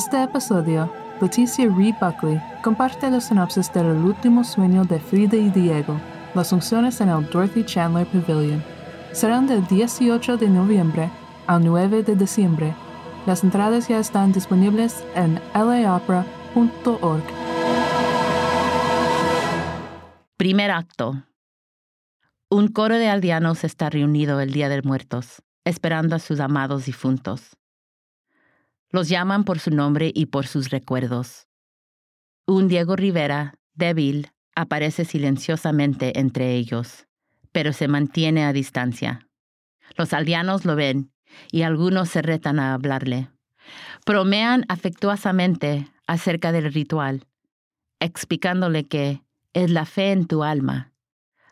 este episodio, Leticia Reed Buckley comparte la sinopsis del último sueño de Frida y Diego, las funciones en el Dorothy Chandler Pavilion. Serán del 18 de noviembre al 9 de diciembre. Las entradas ya están disponibles en laopera.org. Primer acto. Un coro de aldeanos está reunido el Día de Muertos, esperando a sus amados difuntos. Los llaman por su nombre y por sus recuerdos. Un Diego Rivera, débil, aparece silenciosamente entre ellos, pero se mantiene a distancia. Los aldeanos lo ven y algunos se retan a hablarle. Bromean afectuosamente acerca del ritual, explicándole que es la fe en tu alma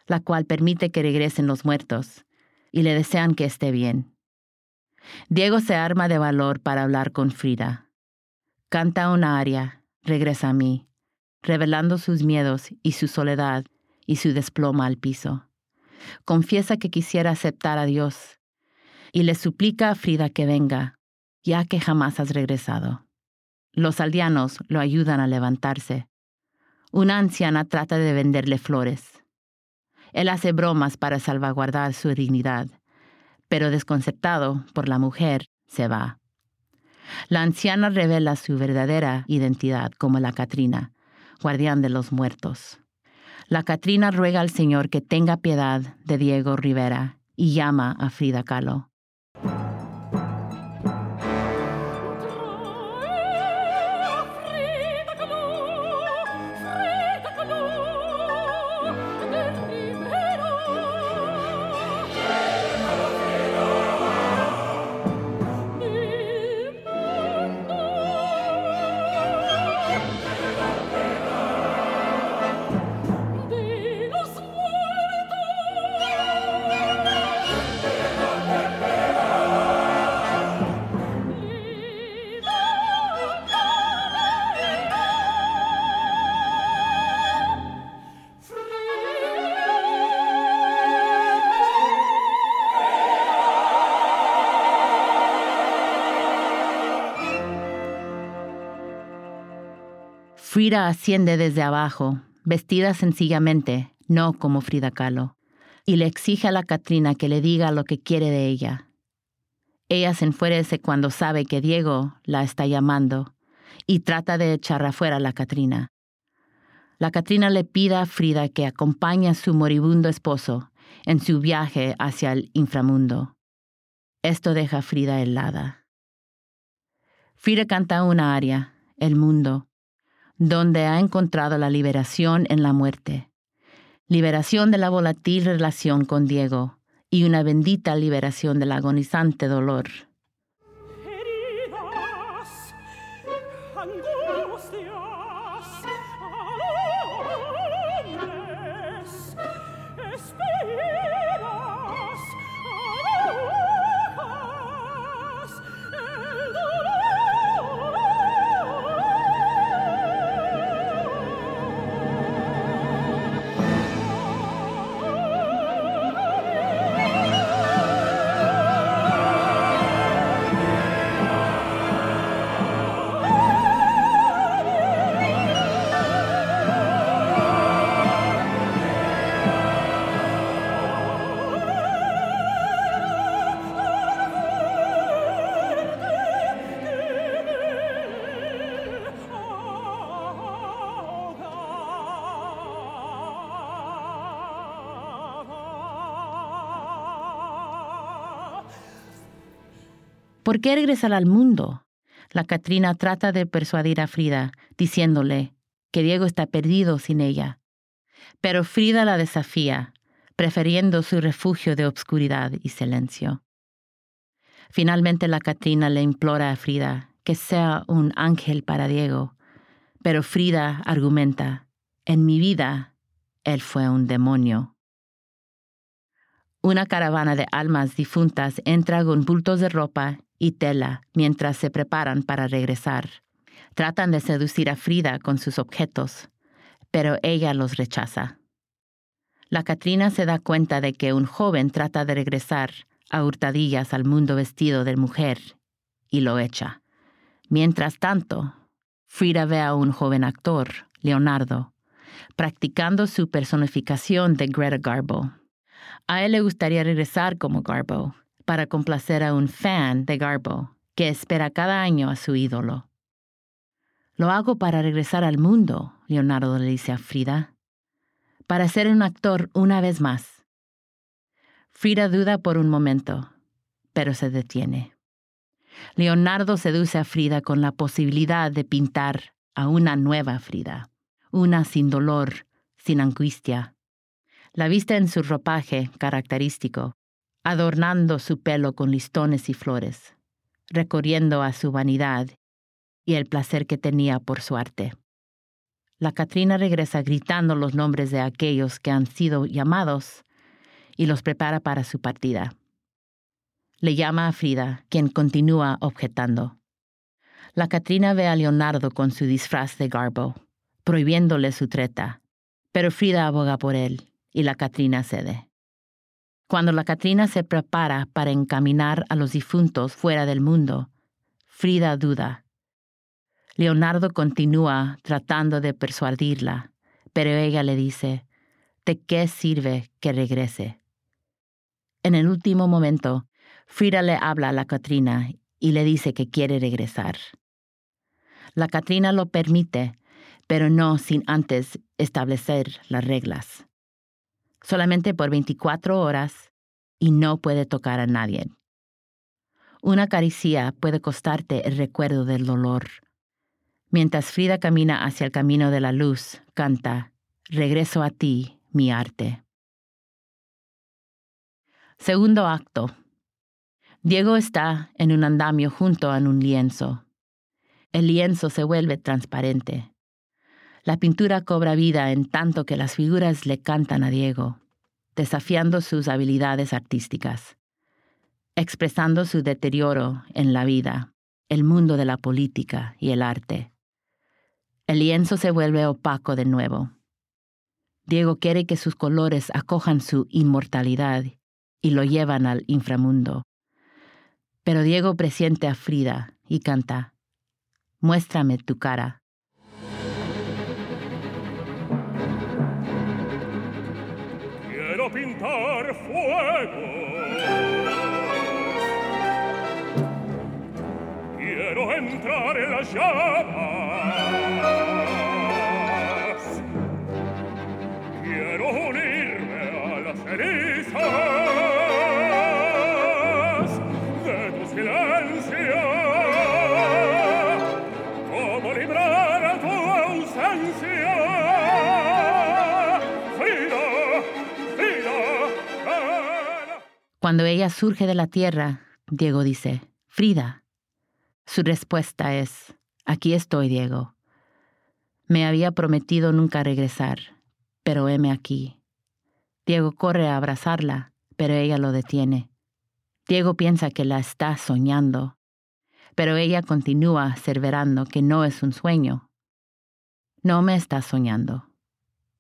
la cual permite que regresen los muertos, y le desean que esté bien. Diego se arma de valor para hablar con Frida. Canta una aria, regresa a mí, revelando sus miedos y su soledad y su desploma al piso. Confiesa que quisiera aceptar a Dios y le suplica a Frida que venga, ya que jamás has regresado. Los aldeanos lo ayudan a levantarse. Una anciana trata de venderle flores. Él hace bromas para salvaguardar su dignidad, pero desconcertado por la mujer, se va. La anciana revela su verdadera identidad como la Catrina, guardián de los muertos. La Catrina ruega al Señor que tenga piedad de Diego Rivera y llama a Frida Kahlo. Frida asciende desde abajo, vestida sencillamente, no como Frida Kahlo, y le exige a la Catrina que le diga lo que quiere de ella. Ella se enfurece cuando sabe que Diego la está llamando y trata de echar afuera a la Catrina. La Catrina le pide a Frida que acompañe a su moribundo esposo en su viaje hacia el inframundo. Esto deja a Frida helada. Frida canta una aria, El mundo, donde ha encontrado la liberación en la muerte, liberación de la volátil relación con Diego y una bendita liberación del agonizante dolor. ¿Por qué regresar al mundo? La Catrina trata de persuadir a Frida, diciéndole que Diego está perdido sin ella. Pero Frida la desafía, prefiriendo su refugio de obscuridad y silencio. Finalmente la Catrina le implora a Frida que sea un ángel para Diego, pero Frida argumenta, en mi vida, él fue un demonio. Una caravana de almas difuntas entra con bultos de ropa y tela mientras se preparan para regresar. Tratan de seducir a Frida con sus objetos, pero ella los rechaza. La Catrina se da cuenta de que un joven trata de regresar a hurtadillas al mundo vestido de mujer y lo echa. Mientras tanto, Frida ve a un joven actor, Leonardo, practicando su personificación de Greta Garbo. A él le gustaría regresar como Garbo, para complacer a un fan de Garbo, que espera cada año a su ídolo. Lo hago para regresar al mundo, Leonardo le dice a Frida, para ser un actor una vez más. Frida duda por un momento, pero se detiene. Leonardo seduce a Frida con la posibilidad de pintar a una nueva Frida, una sin dolor, sin angustia. La vista en su ropaje característico, adornando su pelo con listones y flores, recorriendo a su vanidad y el placer que tenía por su arte. La Catrina regresa gritando los nombres de aquellos que han sido llamados y los prepara para su partida. Le llama a Frida, quien continúa objetando. La Catrina ve a Leonardo con su disfraz de garbo, prohibiéndole su treta, pero Frida aboga por él y la Catrina cede. Cuando la Catrina se prepara para encaminar a los difuntos fuera del mundo, Frida duda. Leonardo continúa tratando de persuadirla, pero ella le dice, ¿de qué sirve que regrese? En el último momento, Frida le habla a la Catrina y le dice que quiere regresar. La Catrina lo permite, pero no sin antes establecer las reglas. Solamente por 24 horas y no puede tocar a nadie. Una caricia puede costarte el recuerdo del dolor. Mientras Frida camina hacia el camino de la luz, canta, Regreso a ti, mi arte. Segundo acto, Diego está en un andamio junto a un lienzo. El lienzo se vuelve transparente. La pintura cobra vida en tanto que las figuras le cantan a Diego, desafiando sus habilidades artísticas, expresando su deterioro en la vida, el mundo de la política y el arte. El lienzo se vuelve opaco de nuevo. Diego quiere que sus colores acojan su inmortalidad y lo llevan al inframundo, pero Diego presiente a Frida y canta, Muéstrame tu cara. gritar fuego. Quiero entrar en la llama. Cuando ella surge de la tierra, Diego dice, Frida. Su respuesta es, aquí estoy, Diego. Me había prometido nunca regresar, pero heme aquí. Diego corre a abrazarla, pero ella lo detiene. Diego piensa que la está soñando, pero ella continúa aseverando que no es un sueño. No me está soñando.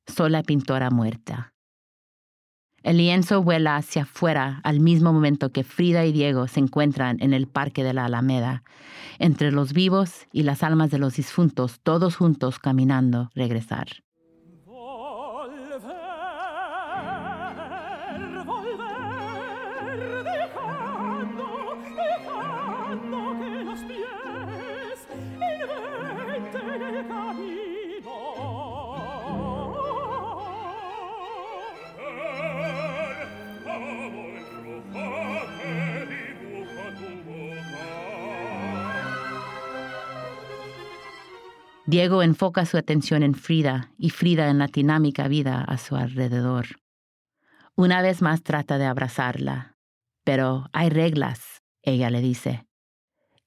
Soy la pintora muerta. El lienzo vuela hacia afuera al mismo momento que Frida y Diego se encuentran en el Parque de la Alameda, entre los vivos y las almas de los difuntos, todos juntos caminando, regresar. Diego enfoca su atención en Frida y Frida en la dinámica vida a su alrededor. Una vez más trata de abrazarla, pero hay reglas, ella le dice.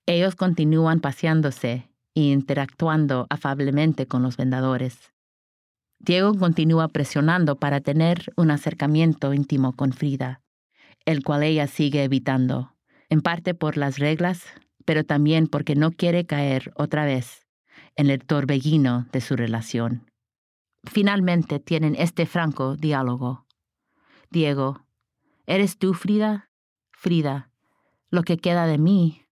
Ellos continúan paseándose e interactuando afablemente con los vendedores. Diego continúa presionando para tener un acercamiento íntimo con Frida, el cual ella sigue evitando, en parte por las reglas, pero también porque no quiere caer otra vez en el torbellino de su relación. Finalmente tienen este franco diálogo. Diego, ¿eres tú Frida? Frida, lo que queda de mí.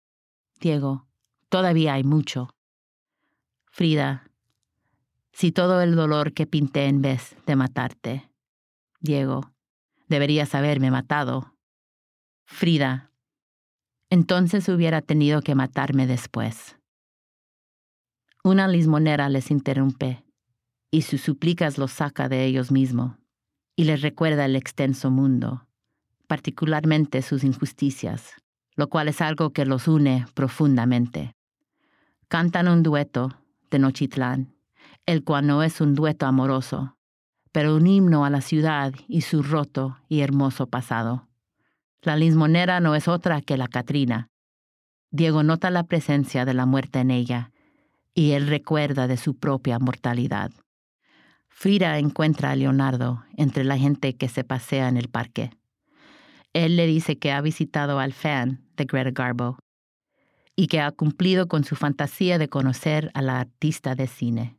Diego, Todavía hay mucho. Frida, si todo el dolor que pinté en vez de matarte. Diego, deberías haberme matado. Frida, entonces hubiera tenido que matarme después. Una lismonera les interrumpe, y sus súplicas los saca de ellos mismos, y les recuerda el extenso mundo, particularmente sus injusticias, lo cual es algo que los une profundamente. Cantan un dueto de Nochitlán, el cual no es un dueto amoroso, pero un himno a la ciudad y su roto y hermoso pasado. La lismonera no es otra que la Catrina. Diego nota la presencia de la muerte en ella, y él recuerda de su propia mortalidad. Frida encuentra a Leonardo entre la gente que se pasea en el parque. Él le dice que ha visitado al fan de Greta Garbo y que ha cumplido con su fantasía de conocer a la artista de cine.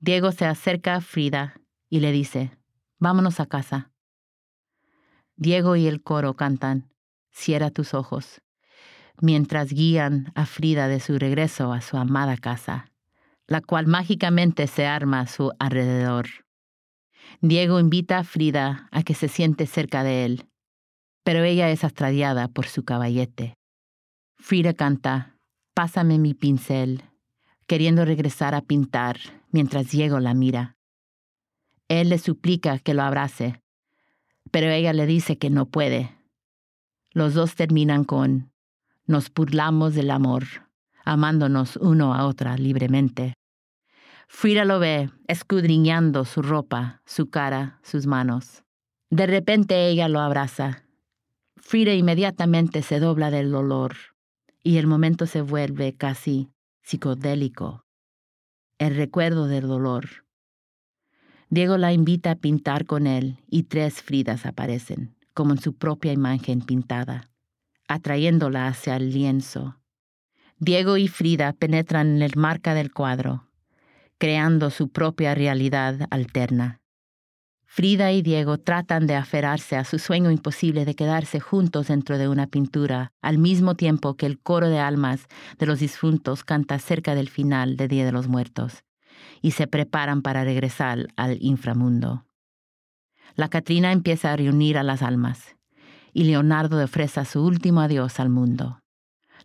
Diego se acerca a Frida y le dice, vámonos a casa. Diego y el coro cantan, cierra tus ojos, mientras guían a Frida de su regreso a su amada casa, la cual mágicamente se arma a su alrededor. Diego invita a Frida a que se siente cerca de él, pero ella es astradiada por su caballete. Frida canta, Pásame mi pincel, queriendo regresar a pintar mientras Diego la mira. Él le suplica que lo abrace, pero ella le dice que no puede. Los dos terminan con Nos burlamos del amor, amándonos uno a otra libremente. Frida lo ve, escudriñando su ropa, su cara, sus manos. De repente ella lo abraza. Frida inmediatamente se dobla del dolor y el momento se vuelve casi psicodélico. El recuerdo del dolor Diego la invita a pintar con él y tres Fridas aparecen, como en su propia imagen pintada, atrayéndola hacia el lienzo. Diego y Frida penetran en el marca del cuadro, creando su propia realidad alterna. Frida y Diego tratan de aferrarse a su sueño imposible de quedarse juntos dentro de una pintura, al mismo tiempo que el coro de almas de los difuntos canta cerca del final de Día de los Muertos y se preparan para regresar al inframundo. La Catrina empieza a reunir a las almas y Leonardo ofrece su último adiós al mundo.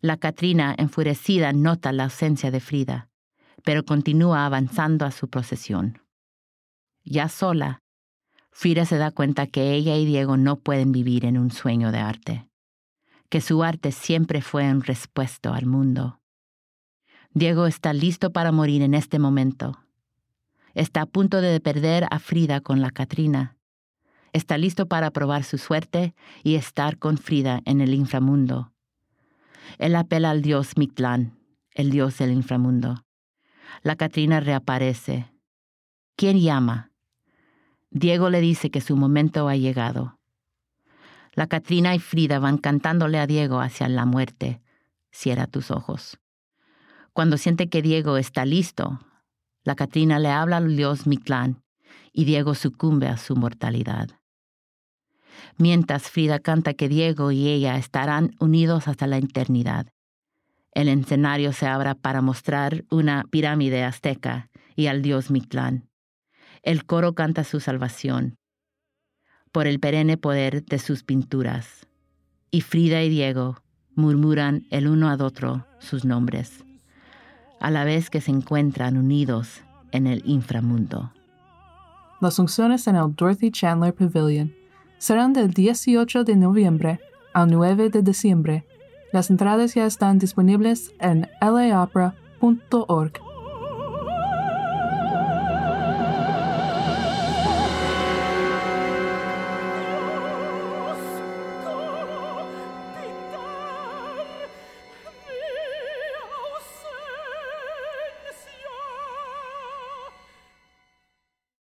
La Catrina, enfurecida, nota la ausencia de Frida, pero continúa avanzando a su procesión. Ya sola, Frida se da cuenta que ella y Diego no pueden vivir en un sueño de arte, que su arte siempre fue un respuesto al mundo. Diego está listo para morir en este momento, Está a punto de perder a Frida con la Catrina. Está listo para probar su suerte y estar con Frida en el inframundo. Él apela al dios Mictlán, el dios del inframundo. La Catrina reaparece. ¿Quién llama? Diego le dice que su momento ha llegado. La Catrina y Frida van cantándole a Diego hacia la muerte. Cierra tus ojos. Cuando siente que Diego está listo, la Catrina le habla al dios Mictlán y Diego sucumbe a su mortalidad. Mientras Frida canta que Diego y ella estarán unidos hasta la eternidad. El escenario se abra para mostrar una pirámide azteca y al dios Mictlán. El coro canta su salvación por el perenne poder de sus pinturas. Y Frida y Diego murmuran el uno al otro sus nombres a la vez que se encuentran unidos en el inframundo. Las funciones en el Dorothy Chandler Pavilion serán del 18 de noviembre al 9 de diciembre. Las entradas ya están disponibles en laopera.org.